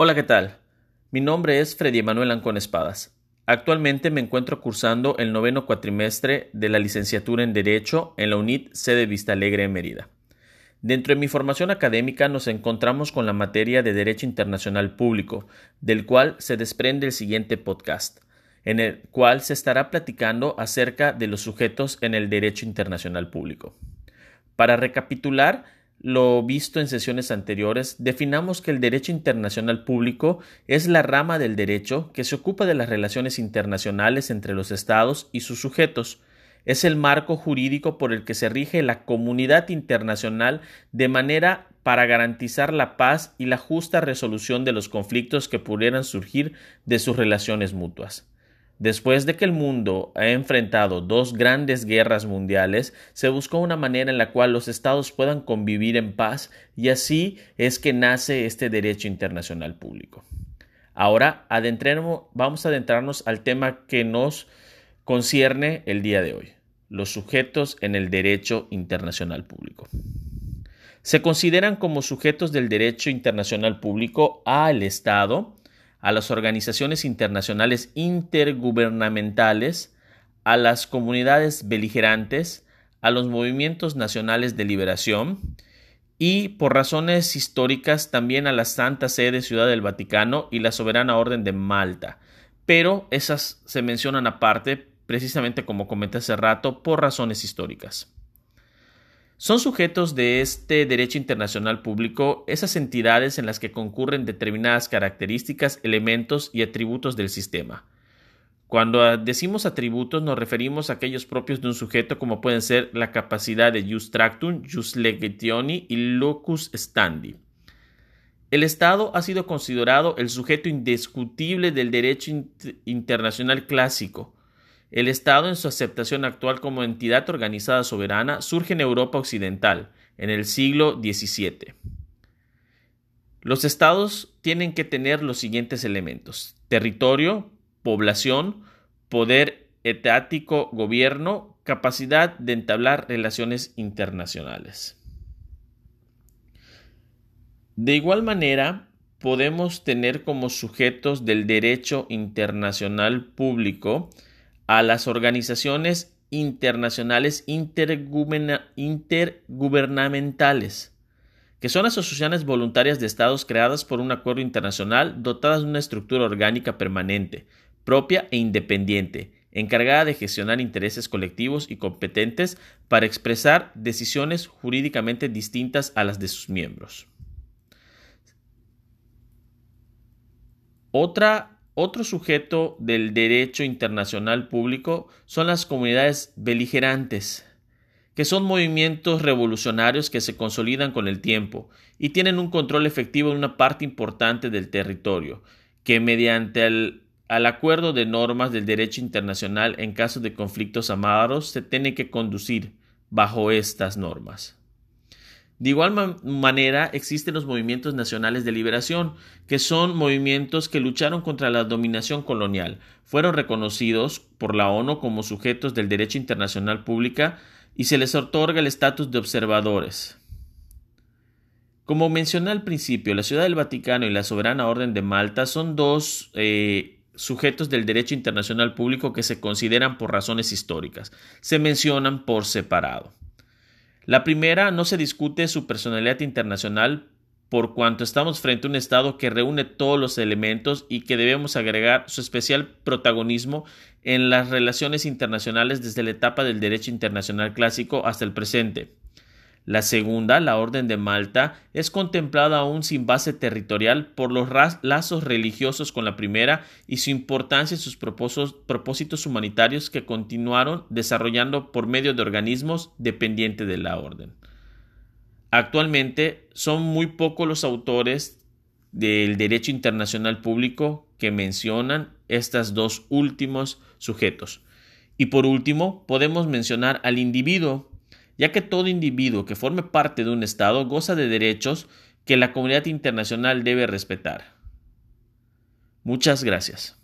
Hola, ¿qué tal? Mi nombre es Freddy Emanuel Ancón Espadas. Actualmente me encuentro cursando el noveno cuatrimestre de la licenciatura en Derecho en la UNIT sede Vista Alegre en Mérida. Dentro de mi formación académica nos encontramos con la materia de Derecho Internacional Público, del cual se desprende el siguiente podcast, en el cual se estará platicando acerca de los sujetos en el Derecho Internacional Público. Para recapitular, lo visto en sesiones anteriores, definamos que el derecho internacional público es la rama del derecho que se ocupa de las relaciones internacionales entre los estados y sus sujetos. Es el marco jurídico por el que se rige la comunidad internacional de manera para garantizar la paz y la justa resolución de los conflictos que pudieran surgir de sus relaciones mutuas. Después de que el mundo ha enfrentado dos grandes guerras mundiales, se buscó una manera en la cual los estados puedan convivir en paz y así es que nace este derecho internacional público. Ahora vamos a adentrarnos al tema que nos concierne el día de hoy, los sujetos en el derecho internacional público. Se consideran como sujetos del derecho internacional público al Estado, a las organizaciones internacionales intergubernamentales, a las comunidades beligerantes, a los movimientos nacionales de liberación y, por razones históricas, también a la Santa Sede Ciudad del Vaticano y la Soberana Orden de Malta. Pero esas se mencionan aparte, precisamente como comenté hace rato, por razones históricas. Son sujetos de este derecho internacional público esas entidades en las que concurren determinadas características, elementos y atributos del sistema. Cuando decimos atributos nos referimos a aquellos propios de un sujeto como pueden ser la capacidad de jus tractum, jus legitioni y locus standi. El Estado ha sido considerado el sujeto indiscutible del derecho internacional clásico, el Estado, en su aceptación actual como entidad organizada soberana, surge en Europa Occidental, en el siglo XVII. Los Estados tienen que tener los siguientes elementos: territorio, población, poder etático, gobierno, capacidad de entablar relaciones internacionales. De igual manera, podemos tener como sujetos del derecho internacional público a las organizaciones internacionales intergubernamentales, que son asociaciones voluntarias de estados creadas por un acuerdo internacional dotadas de una estructura orgánica permanente, propia e independiente, encargada de gestionar intereses colectivos y competentes para expresar decisiones jurídicamente distintas a las de sus miembros. Otra otro sujeto del derecho internacional público son las comunidades beligerantes, que son movimientos revolucionarios que se consolidan con el tiempo y tienen un control efectivo en una parte importante del territorio, que mediante el acuerdo de normas del derecho internacional en caso de conflictos amados se tiene que conducir bajo estas normas. De igual manera existen los movimientos nacionales de liberación, que son movimientos que lucharon contra la dominación colonial. Fueron reconocidos por la ONU como sujetos del derecho internacional pública y se les otorga el estatus de observadores. Como mencioné al principio, la Ciudad del Vaticano y la Soberana Orden de Malta son dos eh, sujetos del derecho internacional público que se consideran por razones históricas. Se mencionan por separado. La primera no se discute su personalidad internacional por cuanto estamos frente a un Estado que reúne todos los elementos y que debemos agregar su especial protagonismo en las relaciones internacionales desde la etapa del derecho internacional clásico hasta el presente. La segunda, la Orden de Malta, es contemplada aún sin base territorial por los lazos religiosos con la primera y su importancia y sus propósitos humanitarios que continuaron desarrollando por medio de organismos dependientes de la Orden. Actualmente son muy pocos los autores del derecho internacional público que mencionan estos dos últimos sujetos. Y por último, podemos mencionar al individuo ya que todo individuo que forme parte de un Estado goza de derechos que la comunidad internacional debe respetar. Muchas gracias.